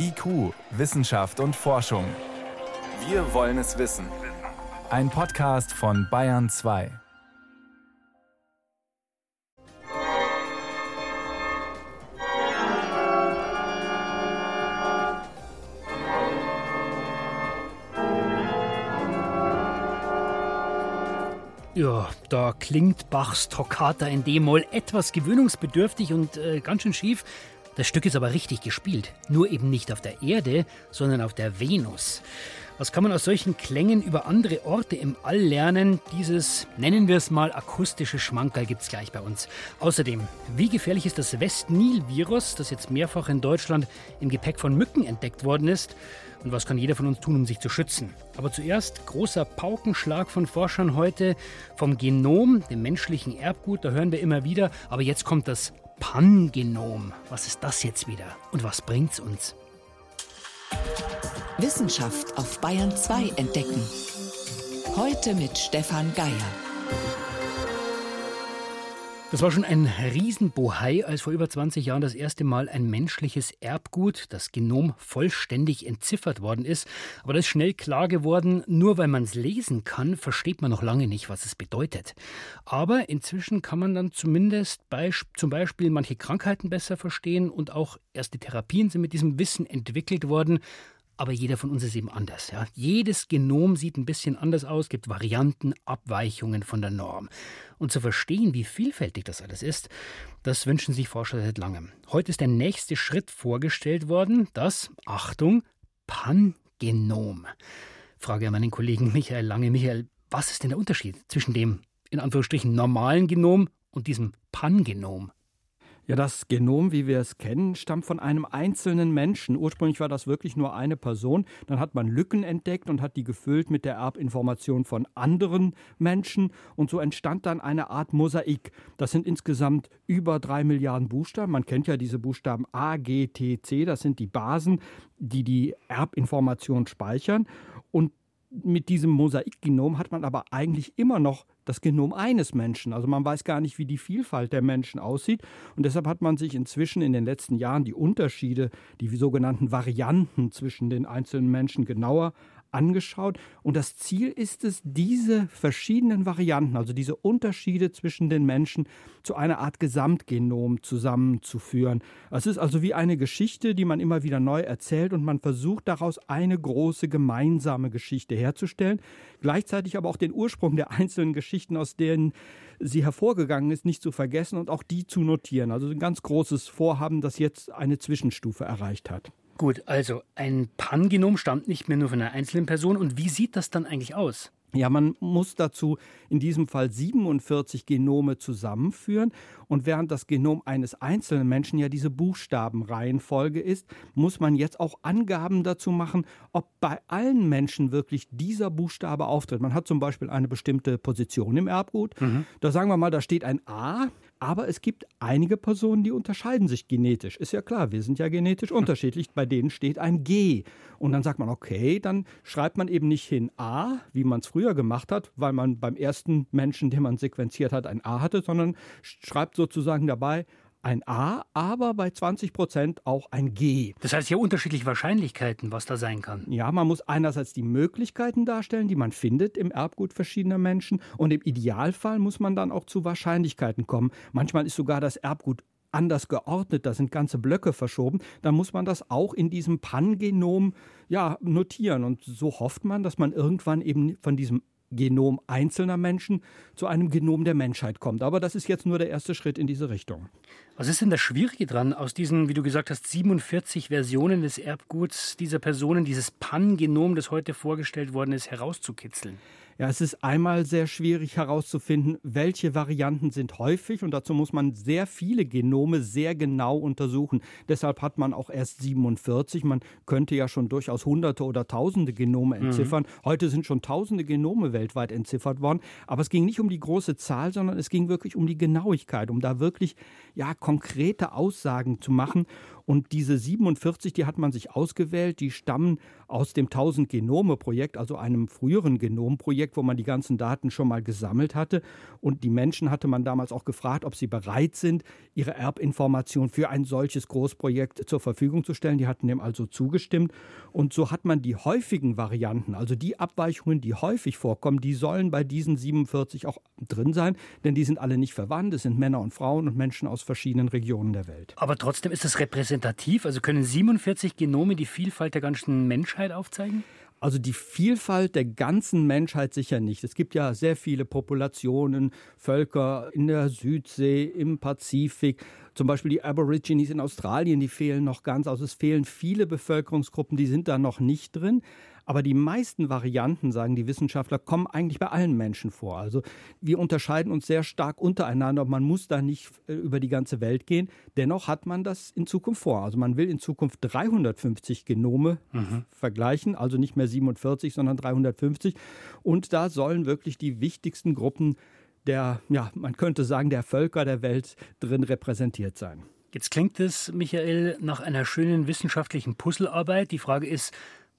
IQ, Wissenschaft und Forschung. Wir wollen es wissen. Ein Podcast von Bayern 2. Ja, da klingt Bachs Toccata in D-Moll etwas gewöhnungsbedürftig und äh, ganz schön schief. Das Stück ist aber richtig gespielt. Nur eben nicht auf der Erde, sondern auf der Venus. Was kann man aus solchen Klängen über andere Orte im All lernen? Dieses, nennen wir es mal, akustische Schmankerl gibt es gleich bei uns. Außerdem, wie gefährlich ist das West-Nil-Virus, das jetzt mehrfach in Deutschland im Gepäck von Mücken entdeckt worden ist? Und was kann jeder von uns tun, um sich zu schützen? Aber zuerst großer Paukenschlag von Forschern heute vom Genom, dem menschlichen Erbgut, da hören wir immer wieder. Aber jetzt kommt das Pangenom. Was ist das jetzt wieder? Und was bringt's uns? Wissenschaft auf Bayern 2 entdecken. Heute mit Stefan Geier. Das war schon ein Riesenbohai, als vor über 20 Jahren das erste Mal ein menschliches Erbgut, das Genom, vollständig entziffert worden ist. Aber das ist schnell klar geworden, nur weil man es lesen kann, versteht man noch lange nicht, was es bedeutet. Aber inzwischen kann man dann zumindest bei, zum Beispiel manche Krankheiten besser verstehen und auch erste Therapien sind mit diesem Wissen entwickelt worden. Aber jeder von uns ist eben anders. Ja? Jedes Genom sieht ein bisschen anders aus, gibt Varianten, Abweichungen von der Norm. Und zu verstehen, wie vielfältig das alles ist, das wünschen sich Forscher seit langem. Heute ist der nächste Schritt vorgestellt worden, das, Achtung, Pangenom. Frage an meinen Kollegen Michael Lange. Michael, was ist denn der Unterschied zwischen dem, in Anführungsstrichen, normalen Genom und diesem Pangenom? Ja, das Genom, wie wir es kennen, stammt von einem einzelnen Menschen. Ursprünglich war das wirklich nur eine Person. Dann hat man Lücken entdeckt und hat die gefüllt mit der Erbinformation von anderen Menschen. Und so entstand dann eine Art Mosaik. Das sind insgesamt über drei Milliarden Buchstaben. Man kennt ja diese Buchstaben A, G, T, C. Das sind die Basen, die die Erbinformation speichern. Und mit diesem Mosaikgenom hat man aber eigentlich immer noch das Genom eines Menschen. Also man weiß gar nicht, wie die Vielfalt der Menschen aussieht. Und deshalb hat man sich inzwischen in den letzten Jahren die Unterschiede, die sogenannten Varianten zwischen den einzelnen Menschen genauer angeschaut. Und das Ziel ist es, diese verschiedenen Varianten, also diese Unterschiede zwischen den Menschen, zu einer Art Gesamtgenom zusammenzuführen. Es ist also wie eine Geschichte, die man immer wieder neu erzählt und man versucht daraus eine große gemeinsame Geschichte herzustellen. Gleichzeitig aber auch den Ursprung der einzelnen Geschichten, aus denen sie hervorgegangen ist, nicht zu vergessen und auch die zu notieren. Also ein ganz großes Vorhaben, das jetzt eine Zwischenstufe erreicht hat. Gut, also ein Pangenom stammt nicht mehr nur von einer einzelnen Person. Und wie sieht das dann eigentlich aus? Ja, man muss dazu in diesem Fall 47 Genome zusammenführen. Und während das Genom eines einzelnen Menschen ja diese Buchstabenreihenfolge ist, muss man jetzt auch Angaben dazu machen, ob bei allen Menschen wirklich dieser Buchstabe auftritt. Man hat zum Beispiel eine bestimmte Position im Erbgut. Mhm. Da sagen wir mal, da steht ein A. Aber es gibt einige Personen, die unterscheiden sich genetisch. Ist ja klar, wir sind ja genetisch unterschiedlich. Bei denen steht ein G. Und dann sagt man, okay, dann schreibt man eben nicht hin A, wie man es früher gemacht hat, weil man beim ersten Menschen, den man sequenziert hat, ein A hatte, sondern schreibt sozusagen dabei ein A, aber bei 20 Prozent auch ein G. Das heißt ja unterschiedliche Wahrscheinlichkeiten, was da sein kann. Ja, man muss einerseits die Möglichkeiten darstellen, die man findet im Erbgut verschiedener Menschen und im Idealfall muss man dann auch zu Wahrscheinlichkeiten kommen. Manchmal ist sogar das Erbgut anders geordnet, da sind ganze Blöcke verschoben, dann muss man das auch in diesem Pangenom ja, notieren. Und so hofft man, dass man irgendwann eben von diesem Genom einzelner Menschen zu einem Genom der Menschheit kommt. Aber das ist jetzt nur der erste Schritt in diese Richtung. Was ist denn das Schwierige dran, aus diesen, wie du gesagt hast, 47 Versionen des Erbguts dieser Personen, dieses Pan-Genom, das heute vorgestellt worden ist, herauszukitzeln? Ja, es ist einmal sehr schwierig herauszufinden, welche Varianten sind häufig und dazu muss man sehr viele Genome sehr genau untersuchen. Deshalb hat man auch erst 47. Man könnte ja schon durchaus hunderte oder tausende Genome mhm. entziffern. Mhm. Heute sind schon tausende Genome weltweit entziffert worden. Aber es ging nicht um die große Zahl, sondern es ging wirklich um die Genauigkeit, um da wirklich ja konkrete Aussagen zu machen. Und diese 47, die hat man sich ausgewählt, die stammen aus dem 1000 Genome Projekt, also einem früheren Genomprojekt, wo man die ganzen Daten schon mal gesammelt hatte. Und die Menschen hatte man damals auch gefragt, ob sie bereit sind, ihre Erbinformation für ein solches Großprojekt zur Verfügung zu stellen. Die hatten dem also zugestimmt. Und so hat man die häufigen Varianten, also die Abweichungen, die häufig vorkommen, die sollen bei diesen 47 auch drin sein, denn die sind alle nicht verwandt. Es sind Männer und Frauen und Menschen aus verschiedenen Regionen der Welt. Aber trotzdem ist es repräsentativ. Also können 47 Genome die Vielfalt der ganzen Menschheit aufzeigen? Also die Vielfalt der ganzen Menschheit sicher nicht. Es gibt ja sehr viele Populationen, Völker in der Südsee, im Pazifik. Zum Beispiel die Aborigines in Australien, die fehlen noch ganz. Also es fehlen viele Bevölkerungsgruppen, die sind da noch nicht drin. Aber die meisten Varianten, sagen die Wissenschaftler, kommen eigentlich bei allen Menschen vor. Also wir unterscheiden uns sehr stark untereinander. Man muss da nicht äh, über die ganze Welt gehen. Dennoch hat man das in Zukunft vor. Also man will in Zukunft 350 Genome mhm. vergleichen, also nicht mehr 47, sondern 350. Und da sollen wirklich die wichtigsten Gruppen der, ja, man könnte sagen, der Völker der Welt drin repräsentiert sein. Jetzt klingt es, Michael, nach einer schönen wissenschaftlichen Puzzlearbeit. Die Frage ist,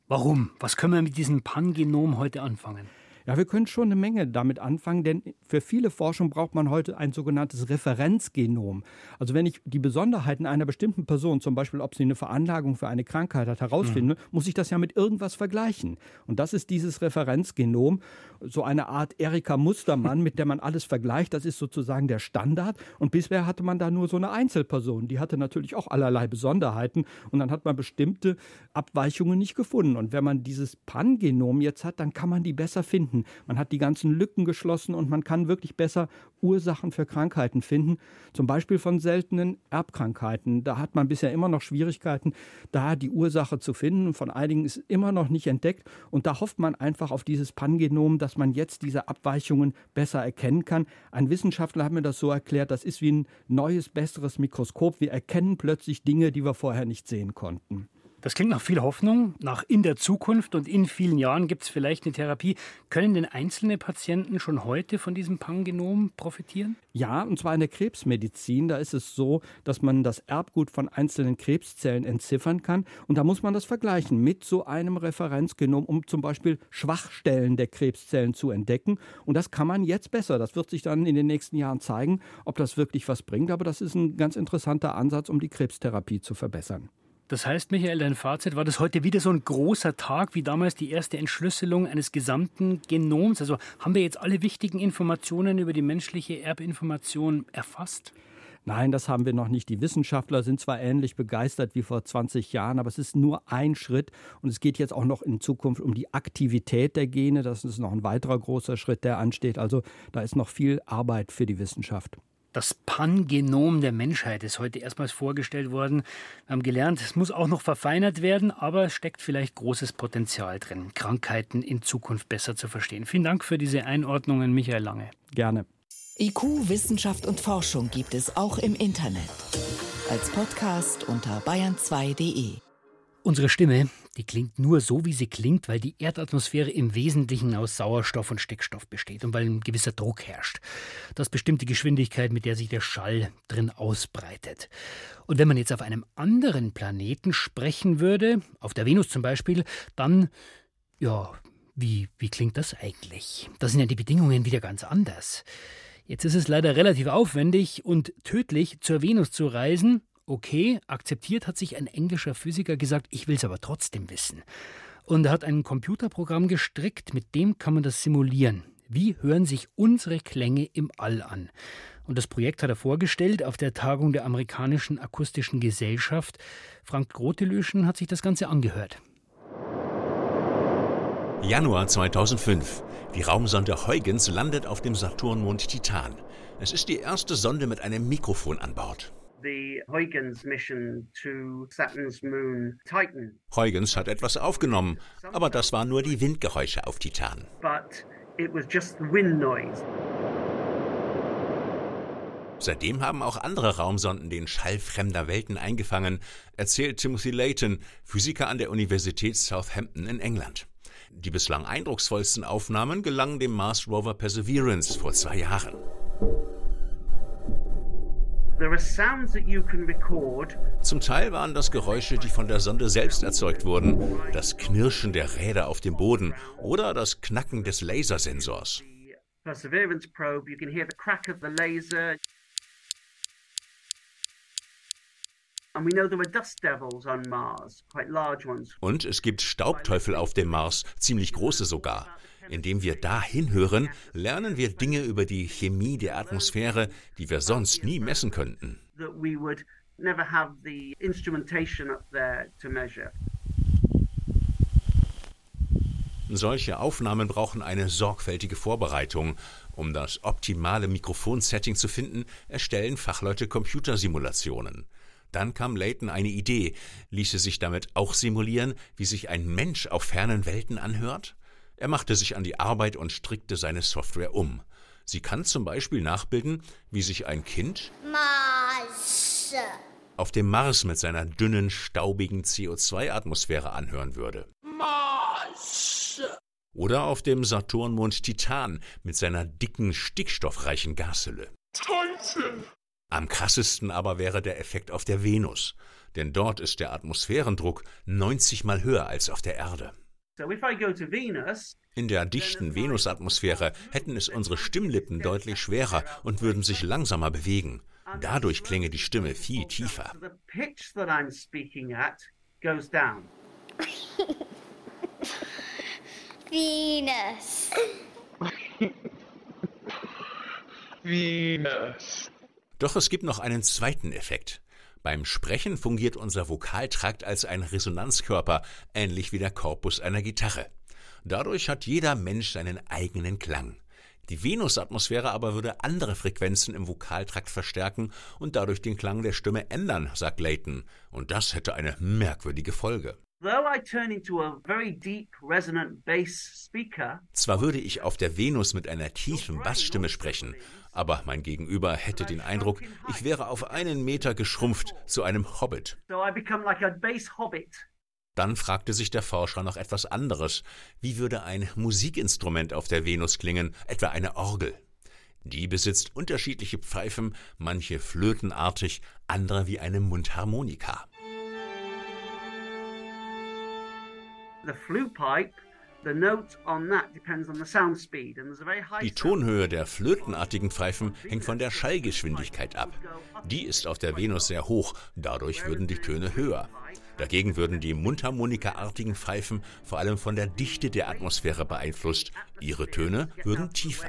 Warum? Was können wir mit diesem Pangenom heute anfangen? Ja, wir können schon eine Menge damit anfangen, denn für viele Forschung braucht man heute ein sogenanntes Referenzgenom. Also wenn ich die Besonderheiten einer bestimmten Person, zum Beispiel ob sie eine Veranlagung für eine Krankheit hat, herausfinde, mhm. muss ich das ja mit irgendwas vergleichen. Und das ist dieses Referenzgenom, so eine Art Erika Mustermann, mit der man alles vergleicht. Das ist sozusagen der Standard. Und bisher hatte man da nur so eine Einzelperson. Die hatte natürlich auch allerlei Besonderheiten. Und dann hat man bestimmte Abweichungen nicht gefunden. Und wenn man dieses Pangenom jetzt hat, dann kann man die besser finden finden. Man hat die ganzen Lücken geschlossen und man kann wirklich besser Ursachen für Krankheiten finden. Zum Beispiel von seltenen Erbkrankheiten. Da hat man bisher immer noch Schwierigkeiten, da die Ursache zu finden. Von einigen ist immer noch nicht entdeckt. Und da hofft man einfach auf dieses Pangenom, dass man jetzt diese Abweichungen besser erkennen kann. Ein Wissenschaftler hat mir das so erklärt, das ist wie ein neues, besseres Mikroskop. Wir erkennen plötzlich Dinge, die wir vorher nicht sehen konnten. Das klingt nach viel Hoffnung, nach in der Zukunft und in vielen Jahren gibt es vielleicht eine Therapie. Können denn einzelne Patienten schon heute von diesem Pangenom profitieren? Ja, und zwar in der Krebsmedizin. Da ist es so, dass man das Erbgut von einzelnen Krebszellen entziffern kann. Und da muss man das vergleichen mit so einem Referenzgenom, um zum Beispiel Schwachstellen der Krebszellen zu entdecken. Und das kann man jetzt besser. Das wird sich dann in den nächsten Jahren zeigen, ob das wirklich was bringt. Aber das ist ein ganz interessanter Ansatz, um die Krebstherapie zu verbessern. Das heißt, Michael, dein Fazit, war das heute wieder so ein großer Tag wie damals die erste Entschlüsselung eines gesamten Genoms? Also haben wir jetzt alle wichtigen Informationen über die menschliche Erbinformation erfasst? Nein, das haben wir noch nicht. Die Wissenschaftler sind zwar ähnlich begeistert wie vor 20 Jahren, aber es ist nur ein Schritt und es geht jetzt auch noch in Zukunft um die Aktivität der Gene. Das ist noch ein weiterer großer Schritt, der ansteht. Also da ist noch viel Arbeit für die Wissenschaft. Das Pangenom der Menschheit ist heute erstmals vorgestellt worden. Wir haben gelernt, es muss auch noch verfeinert werden, aber es steckt vielleicht großes Potenzial drin, Krankheiten in Zukunft besser zu verstehen. Vielen Dank für diese Einordnungen, Michael Lange. Gerne. IQ, Wissenschaft und Forschung gibt es auch im Internet. Als Podcast unter bayern2.de. Unsere Stimme, die klingt nur so, wie sie klingt, weil die Erdatmosphäre im Wesentlichen aus Sauerstoff und Stickstoff besteht und weil ein gewisser Druck herrscht. Das bestimmt die Geschwindigkeit, mit der sich der Schall drin ausbreitet. Und wenn man jetzt auf einem anderen Planeten sprechen würde, auf der Venus zum Beispiel, dann, ja, wie, wie klingt das eigentlich? Da sind ja die Bedingungen wieder ganz anders. Jetzt ist es leider relativ aufwendig und tödlich, zur Venus zu reisen, Okay, akzeptiert hat sich ein englischer Physiker gesagt, ich will es aber trotzdem wissen. Und er hat ein Computerprogramm gestrickt, mit dem kann man das simulieren. Wie hören sich unsere Klänge im All an? Und das Projekt hat er vorgestellt auf der Tagung der amerikanischen akustischen Gesellschaft. Frank Grotelöschen hat sich das Ganze angehört. Januar 2005. Die Raumsonde Huygens landet auf dem Saturnmond Titan. Es ist die erste Sonde mit einem Mikrofon an Bord Huygens mission to Saturn's moon Titan. Huygens hat etwas aufgenommen, aber das waren nur die Windgeräusche auf Titan. Seitdem haben auch andere Raumsonden den Schall fremder Welten eingefangen, erzählt Timothy Layton, Physiker an der Universität Southampton in England. Die bislang eindrucksvollsten Aufnahmen gelangen dem Mars Rover Perseverance vor zwei Jahren. Zum Teil waren das Geräusche, die von der Sonde selbst erzeugt wurden, das Knirschen der Räder auf dem Boden oder das Knacken des Lasersensors. Perseverance probe, you can hear the crack of the laser. Und es gibt Staubteufel auf dem Mars, ziemlich große sogar. Indem wir da hinhören, lernen wir Dinge über die Chemie der Atmosphäre, die wir sonst nie messen könnten. Solche Aufnahmen brauchen eine sorgfältige Vorbereitung. Um das optimale Mikrofonsetting zu finden, erstellen Fachleute Computersimulationen. Dann kam Layton eine Idee. Ließe sich damit auch simulieren, wie sich ein Mensch auf fernen Welten anhört? Er machte sich an die Arbeit und strickte seine Software um. Sie kann zum Beispiel nachbilden, wie sich ein Kind Mars. auf dem Mars mit seiner dünnen, staubigen CO2-Atmosphäre anhören würde. Mars. Oder auf dem Saturnmond Titan mit seiner dicken, stickstoffreichen Gashülle. Teufel! Am krassesten aber wäre der Effekt auf der Venus, denn dort ist der Atmosphärendruck 90 mal höher als auf der Erde. In der dichten Venusatmosphäre hätten es unsere Stimmlippen deutlich schwerer und würden sich langsamer bewegen. Dadurch klinge die Stimme viel tiefer. Venus. Venus. Doch es gibt noch einen zweiten Effekt. Beim Sprechen fungiert unser Vokaltrakt als ein Resonanzkörper, ähnlich wie der Korpus einer Gitarre. Dadurch hat jeder Mensch seinen eigenen Klang. Die Venusatmosphäre aber würde andere Frequenzen im Vokaltrakt verstärken und dadurch den Klang der Stimme ändern, sagt Layton. Und das hätte eine merkwürdige Folge. Zwar würde ich auf der Venus mit einer tiefen Bassstimme sprechen, aber mein Gegenüber hätte den Eindruck, ich wäre auf einen Meter geschrumpft zu einem Hobbit. Dann fragte sich der Forscher noch etwas anderes. Wie würde ein Musikinstrument auf der Venus klingen, etwa eine Orgel? Die besitzt unterschiedliche Pfeifen, manche flötenartig, andere wie eine Mundharmonika. Die Tonhöhe der flötenartigen Pfeifen hängt von der Schallgeschwindigkeit ab. Die ist auf der Venus sehr hoch, dadurch würden die Töne höher. Dagegen würden die Mundharmonikaartigen Pfeifen vor allem von der Dichte der Atmosphäre beeinflusst. Ihre Töne würden tiefer.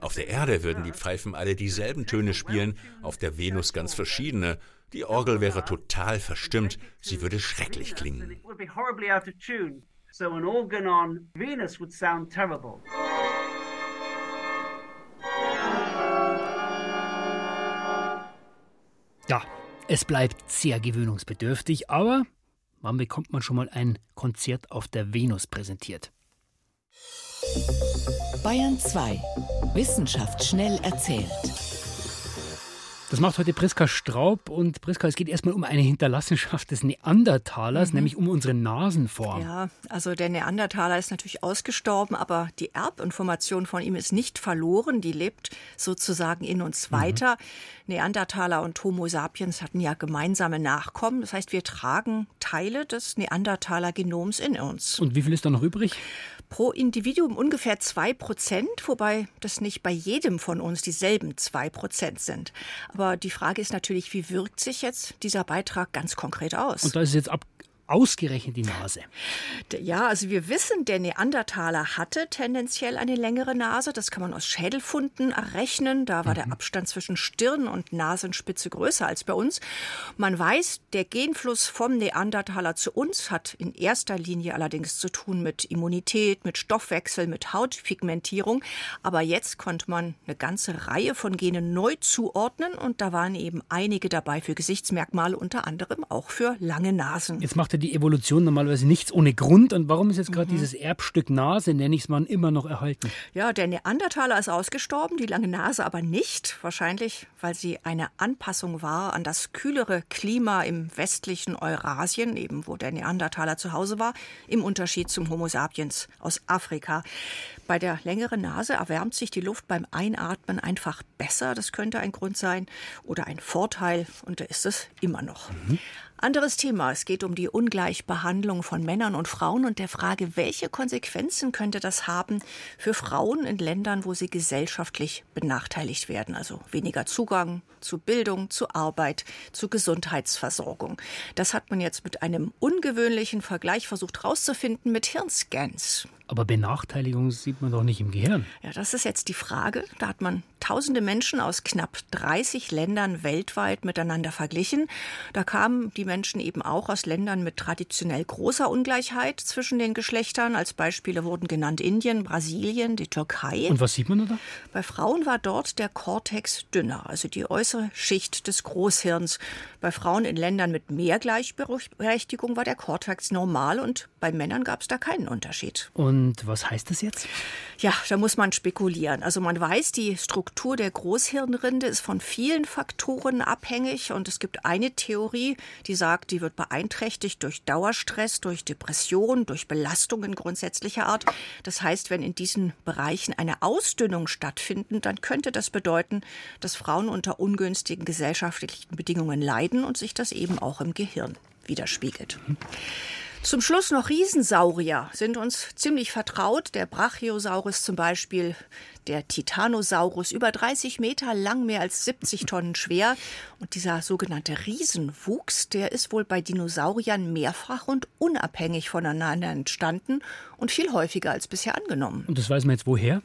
Auf der Erde würden die Pfeifen alle dieselben Töne spielen, auf der Venus ganz verschiedene. Die Orgel wäre total verstimmt, sie würde schrecklich klingen. Ja, es bleibt sehr gewöhnungsbedürftig, aber wann bekommt man schon mal ein Konzert auf der Venus präsentiert? Bayern 2. Wissenschaft schnell erzählt. Das macht heute Priska Straub. Und Priska, es geht erstmal um eine Hinterlassenschaft des Neandertalers, mhm. nämlich um unsere Nasenform. Ja, also der Neandertaler ist natürlich ausgestorben, aber die Erbinformation von ihm ist nicht verloren. Die lebt sozusagen in uns mhm. weiter. Neandertaler und Homo sapiens hatten ja gemeinsame Nachkommen. Das heißt, wir tragen Teile des Neandertaler-Genoms in uns. Und wie viel ist da noch übrig? pro Individuum ungefähr zwei Prozent, wobei das nicht bei jedem von uns dieselben zwei Prozent sind. Aber die Frage ist natürlich, wie wirkt sich jetzt dieser Beitrag ganz konkret aus? Und da ist jetzt ab ausgerechnet die Nase. Ja, also wir wissen, der Neandertaler hatte tendenziell eine längere Nase. Das kann man aus Schädelfunden errechnen. Da war mhm. der Abstand zwischen Stirn und Nasenspitze größer als bei uns. Man weiß, der Genfluss vom Neandertaler zu uns hat in erster Linie allerdings zu tun mit Immunität, mit Stoffwechsel, mit Hautpigmentierung. Aber jetzt konnte man eine ganze Reihe von Genen neu zuordnen und da waren eben einige dabei für Gesichtsmerkmale, unter anderem auch für lange Nasen. Jetzt macht ja die Evolution normalerweise nichts ohne Grund. Und warum ist jetzt gerade mhm. dieses Erbstück Nase, nenne ich es mal, immer noch erhalten? Ja, der Neandertaler ist ausgestorben, die lange Nase aber nicht. Wahrscheinlich, weil sie eine Anpassung war an das kühlere Klima im westlichen Eurasien, eben wo der Neandertaler zu Hause war, im Unterschied zum Homo sapiens aus Afrika. Bei der längeren Nase erwärmt sich die Luft beim Einatmen einfach besser. Das könnte ein Grund sein oder ein Vorteil. Und da ist es immer noch. Mhm. Anderes Thema. Es geht um die Ungleichbehandlung von Männern und Frauen und der Frage, welche Konsequenzen könnte das haben für Frauen in Ländern, wo sie gesellschaftlich benachteiligt werden. Also weniger Zugang zu Bildung, zu Arbeit, zu Gesundheitsversorgung. Das hat man jetzt mit einem ungewöhnlichen Vergleich versucht herauszufinden mit Hirnscans. Aber Benachteiligung sieht man doch nicht im Gehirn. Ja, das ist jetzt die Frage. Da hat man tausende Menschen aus knapp 30 Ländern weltweit miteinander verglichen. Da kamen die Menschen eben auch aus Ländern mit traditionell großer Ungleichheit zwischen den Geschlechtern. Als Beispiele wurden genannt Indien, Brasilien, die Türkei. Und was sieht man da? Bei Frauen war dort der Kortex dünner, also die äußere Schicht des Großhirns. Bei Frauen in Ländern mit mehr Gleichberechtigung war der Kortex normal und bei Männern gab es da keinen Unterschied. Und was heißt das jetzt? Ja, da muss man spekulieren. Also man weiß, die Struktur der Großhirnrinde ist von vielen Faktoren abhängig und es gibt eine Theorie, die sagt, die wird beeinträchtigt durch Dauerstress, durch Depression, durch Belastungen grundsätzlicher Art. Das heißt, wenn in diesen Bereichen eine Ausdünnung stattfindet, dann könnte das bedeuten, dass Frauen unter ungünstigen gesellschaftlichen Bedingungen leiden und sich das eben auch im Gehirn widerspiegelt. Zum Schluss noch Riesensaurier sind uns ziemlich vertraut. Der Brachiosaurus zum Beispiel, der Titanosaurus, über 30 Meter lang, mehr als 70 Tonnen schwer. Und dieser sogenannte Riesenwuchs, der ist wohl bei Dinosauriern mehrfach und unabhängig voneinander entstanden und viel häufiger als bisher angenommen. Und das weiß man jetzt woher?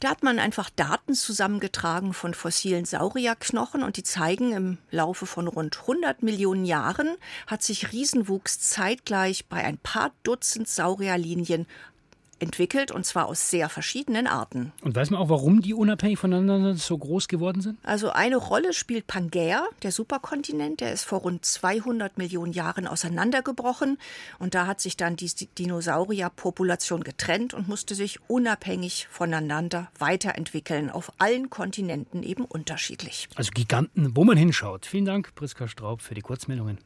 Da hat man einfach Daten zusammengetragen von fossilen Saurierknochen und die zeigen, im Laufe von rund 100 Millionen Jahren hat sich Riesenwuchs zeitgleich bei ein paar Dutzend Saurierlinien entwickelt und zwar aus sehr verschiedenen Arten. Und weiß man auch, warum die unabhängig voneinander so groß geworden sind? Also eine Rolle spielt Pangaea, der Superkontinent, der ist vor rund 200 Millionen Jahren auseinandergebrochen und da hat sich dann die Dinosaurierpopulation getrennt und musste sich unabhängig voneinander weiterentwickeln, auf allen Kontinenten eben unterschiedlich. Also Giganten, wo man hinschaut. Vielen Dank, Priska Straub, für die Kurzmeldungen.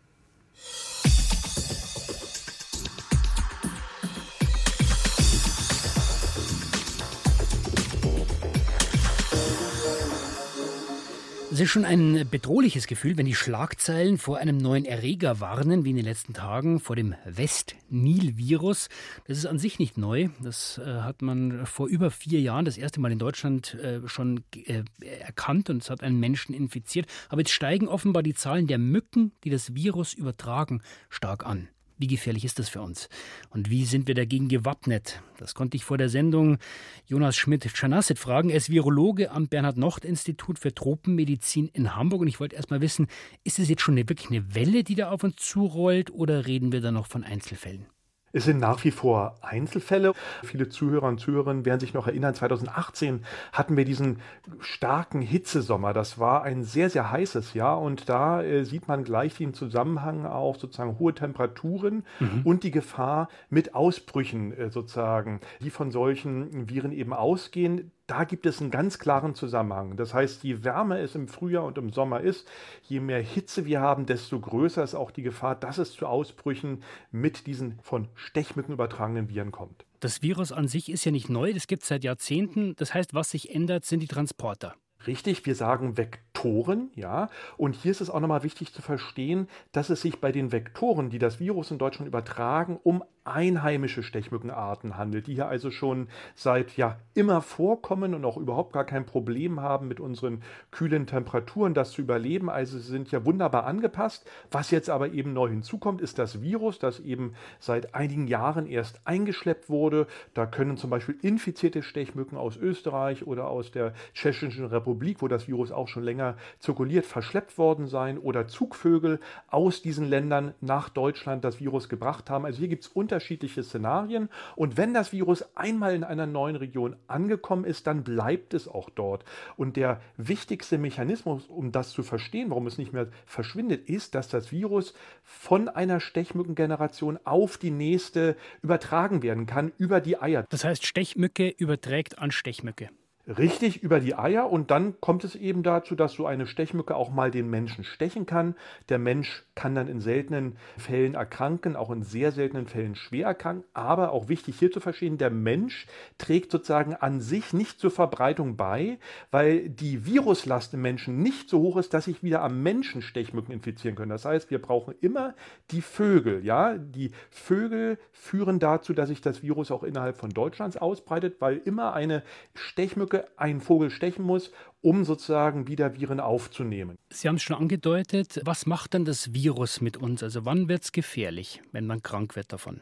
Es ist schon ein bedrohliches Gefühl, wenn die Schlagzeilen vor einem neuen Erreger warnen, wie in den letzten Tagen vor dem West-Nil-Virus. Das ist an sich nicht neu. Das äh, hat man vor über vier Jahren das erste Mal in Deutschland äh, schon äh, erkannt und es hat einen Menschen infiziert. Aber jetzt steigen offenbar die Zahlen der Mücken, die das Virus übertragen, stark an. Wie gefährlich ist das für uns? Und wie sind wir dagegen gewappnet? Das konnte ich vor der Sendung Jonas Schmidt-Czanasset fragen. Er ist Virologe am Bernhard-Nocht-Institut für Tropenmedizin in Hamburg. Und ich wollte erst mal wissen, ist es jetzt schon eine, wirklich eine Welle, die da auf uns zurollt, oder reden wir da noch von Einzelfällen? Es sind nach wie vor Einzelfälle. Viele Zuhörer und Zuhörerinnen werden sich noch erinnern, 2018 hatten wir diesen starken Hitzesommer. Das war ein sehr, sehr heißes Jahr und da äh, sieht man gleich den Zusammenhang auch sozusagen hohe Temperaturen mhm. und die Gefahr mit Ausbrüchen äh, sozusagen, die von solchen Viren eben ausgehen da gibt es einen ganz klaren Zusammenhang. Das heißt, je wärmer es im Frühjahr und im Sommer ist, je mehr Hitze wir haben, desto größer ist auch die Gefahr, dass es zu Ausbrüchen mit diesen von Stechmücken übertragenen Viren kommt. Das Virus an sich ist ja nicht neu, das gibt es seit Jahrzehnten. Das heißt, was sich ändert, sind die Transporter. Richtig, wir sagen Vektoren, ja. Und hier ist es auch nochmal wichtig zu verstehen, dass es sich bei den Vektoren, die das Virus in Deutschland übertragen, um einheimische Stechmückenarten handelt, die hier also schon seit ja immer vorkommen und auch überhaupt gar kein Problem haben mit unseren kühlen Temperaturen, das zu überleben. Also sie sind ja wunderbar angepasst. Was jetzt aber eben neu hinzukommt, ist das Virus, das eben seit einigen Jahren erst eingeschleppt wurde. Da können zum Beispiel infizierte Stechmücken aus Österreich oder aus der Tschechischen Republik, wo das Virus auch schon länger zirkuliert, verschleppt worden sein oder Zugvögel aus diesen Ländern nach Deutschland das Virus gebracht haben. Also hier gibt es Unterschiede unterschiedliche Szenarien. Und wenn das Virus einmal in einer neuen Region angekommen ist, dann bleibt es auch dort. Und der wichtigste Mechanismus, um das zu verstehen, warum es nicht mehr verschwindet, ist, dass das Virus von einer Stechmückengeneration auf die nächste übertragen werden kann über die Eier. Das heißt, Stechmücke überträgt an Stechmücke richtig über die Eier und dann kommt es eben dazu, dass so eine Stechmücke auch mal den Menschen stechen kann. Der Mensch kann dann in seltenen Fällen erkranken, auch in sehr seltenen Fällen schwer erkranken. Aber auch wichtig hier zu verstehen, der Mensch trägt sozusagen an sich nicht zur Verbreitung bei, weil die Viruslast im Menschen nicht so hoch ist, dass sich wieder am Menschen Stechmücken infizieren können. Das heißt, wir brauchen immer die Vögel. Ja, die Vögel führen dazu, dass sich das Virus auch innerhalb von Deutschlands ausbreitet, weil immer eine Stechmücke einen Vogel stechen muss, um sozusagen wieder Viren aufzunehmen. Sie haben es schon angedeutet. Was macht dann das Virus mit uns? Also wann wird es gefährlich, wenn man krank wird davon?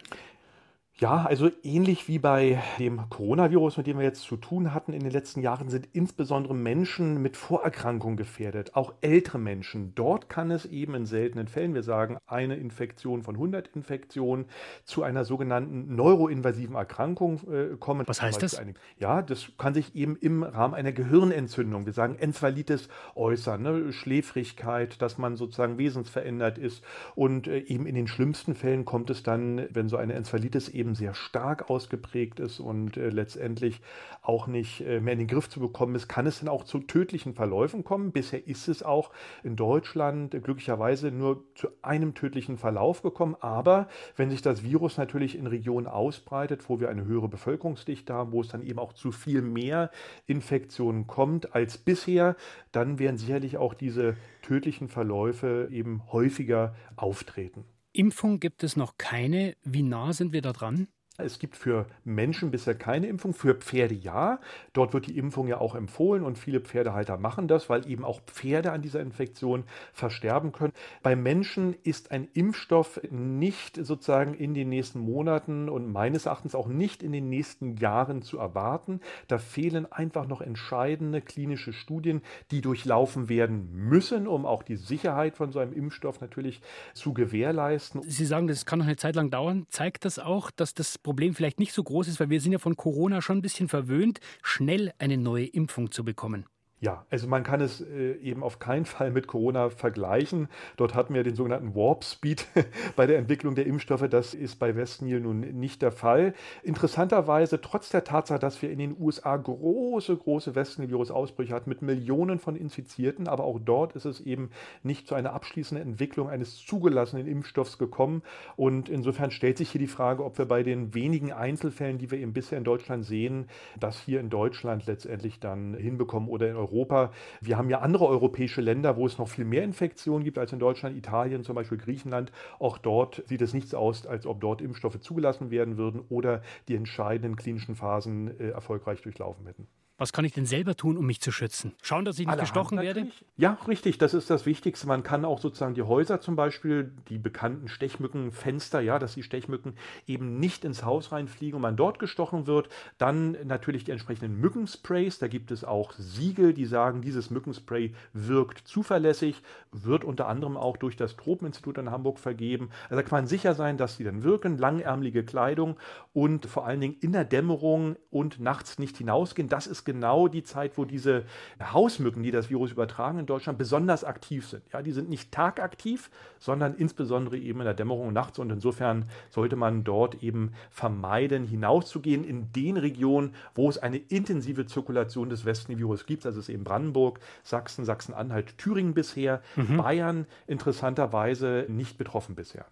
Ja, also ähnlich wie bei dem Coronavirus, mit dem wir jetzt zu tun hatten in den letzten Jahren, sind insbesondere Menschen mit Vorerkrankungen gefährdet, auch ältere Menschen. Dort kann es eben in seltenen Fällen, wir sagen eine Infektion von 100 Infektionen, zu einer sogenannten neuroinvasiven Erkrankung äh, kommen. Was heißt das? Ja, das kann sich eben im Rahmen einer Gehirnentzündung, wir sagen Enzephalitis, äußern, ne? Schläfrigkeit, dass man sozusagen wesensverändert ist. Und äh, eben in den schlimmsten Fällen kommt es dann, wenn so eine Enzephalitis eben eben sehr stark ausgeprägt ist und äh, letztendlich auch nicht äh, mehr in den Griff zu bekommen ist, kann es dann auch zu tödlichen Verläufen kommen. Bisher ist es auch in Deutschland äh, glücklicherweise nur zu einem tödlichen Verlauf gekommen. Aber wenn sich das Virus natürlich in Regionen ausbreitet, wo wir eine höhere Bevölkerungsdichte haben, wo es dann eben auch zu viel mehr Infektionen kommt als bisher, dann werden sicherlich auch diese tödlichen Verläufe eben häufiger auftreten. Impfung gibt es noch keine. Wie nah sind wir da dran? Es gibt für Menschen bisher keine Impfung, für Pferde ja. Dort wird die Impfung ja auch empfohlen und viele Pferdehalter machen das, weil eben auch Pferde an dieser Infektion versterben können. Bei Menschen ist ein Impfstoff nicht sozusagen in den nächsten Monaten und meines Erachtens auch nicht in den nächsten Jahren zu erwarten. Da fehlen einfach noch entscheidende klinische Studien, die durchlaufen werden müssen, um auch die Sicherheit von so einem Impfstoff natürlich zu gewährleisten. Sie sagen, das kann noch eine Zeit lang dauern. Zeigt das auch, dass das Problem vielleicht nicht so groß ist, weil wir sind ja von Corona schon ein bisschen verwöhnt, schnell eine neue Impfung zu bekommen. Ja, also man kann es äh, eben auf keinen Fall mit Corona vergleichen. Dort hatten wir den sogenannten Warp Speed bei der Entwicklung der Impfstoffe. Das ist bei Westnil nun nicht der Fall. Interessanterweise, trotz der Tatsache, dass wir in den USA große, große Westnil-Virus-Ausbrüche hatten mit Millionen von Infizierten, aber auch dort ist es eben nicht zu einer abschließenden Entwicklung eines zugelassenen Impfstoffs gekommen. Und insofern stellt sich hier die Frage, ob wir bei den wenigen Einzelfällen, die wir eben bisher in Deutschland sehen, das hier in Deutschland letztendlich dann hinbekommen oder in Europa Europa. Wir haben ja andere europäische Länder, wo es noch viel mehr Infektionen gibt als in Deutschland, Italien, zum Beispiel Griechenland. Auch dort sieht es nichts aus, als ob dort Impfstoffe zugelassen werden würden oder die entscheidenden klinischen Phasen äh, erfolgreich durchlaufen hätten. Was kann ich denn selber tun, um mich zu schützen? Schauen, dass ich nicht Allerhand gestochen werde? Ja, richtig. Das ist das Wichtigste. Man kann auch sozusagen die Häuser zum Beispiel, die bekannten Stechmückenfenster, ja, dass die Stechmücken eben nicht ins Haus reinfliegen und man dort gestochen wird. Dann natürlich die entsprechenden Mückensprays. Da gibt es auch Siegel, die sagen, dieses Mückenspray wirkt zuverlässig, wird unter anderem auch durch das Tropeninstitut in Hamburg vergeben. Also da kann man sicher sein, dass sie dann wirken. Langärmelige Kleidung und vor allen Dingen in der Dämmerung und nachts nicht hinausgehen. Das ist genau die Zeit, wo diese Hausmücken, die das Virus übertragen in Deutschland, besonders aktiv sind. Ja, die sind nicht tagaktiv, sondern insbesondere eben in der Dämmerung und nachts. Und insofern sollte man dort eben vermeiden, hinauszugehen in den Regionen, wo es eine intensive Zirkulation des Westen-Virus gibt. Also es ist eben Brandenburg, Sachsen, Sachsen-Anhalt, Thüringen bisher, mhm. Bayern interessanterweise nicht betroffen bisher.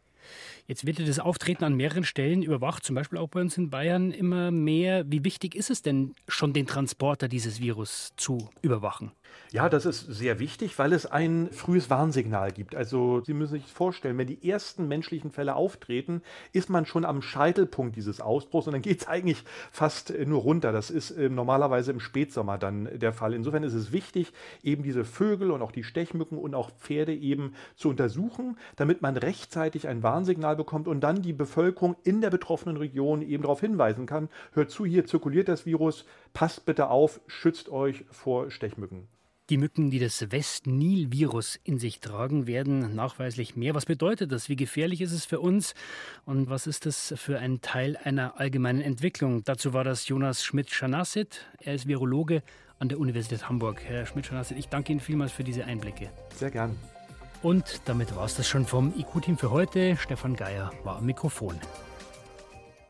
Jetzt wird das Auftreten an mehreren Stellen überwacht, zum Beispiel auch bei uns in Bayern immer mehr. Wie wichtig ist es denn schon, den Transporter dieses Virus zu überwachen? Ja, das ist sehr wichtig, weil es ein frühes Warnsignal gibt. Also Sie müssen sich vorstellen, wenn die ersten menschlichen Fälle auftreten, ist man schon am Scheitelpunkt dieses Ausbruchs und dann geht es eigentlich fast äh, nur runter. Das ist äh, normalerweise im Spätsommer dann der Fall. Insofern ist es wichtig, eben diese Vögel und auch die Stechmücken und auch Pferde eben zu untersuchen, damit man rechtzeitig ein Warnsignal bekommt und dann die Bevölkerung in der betroffenen Region eben darauf hinweisen kann, hört zu, hier zirkuliert das Virus, passt bitte auf, schützt euch vor Stechmücken. Die Mücken, die das West-Nil-Virus in sich tragen, werden nachweislich mehr. Was bedeutet das? Wie gefährlich ist es für uns? Und was ist das für ein Teil einer allgemeinen Entwicklung? Dazu war das Jonas Schmidt-Schanassit. Er ist Virologe an der Universität Hamburg. Herr Schmidt-Schanassit, ich danke Ihnen vielmals für diese Einblicke. Sehr gern. Und damit war es das schon vom IQ-Team für heute. Stefan Geier war am Mikrofon.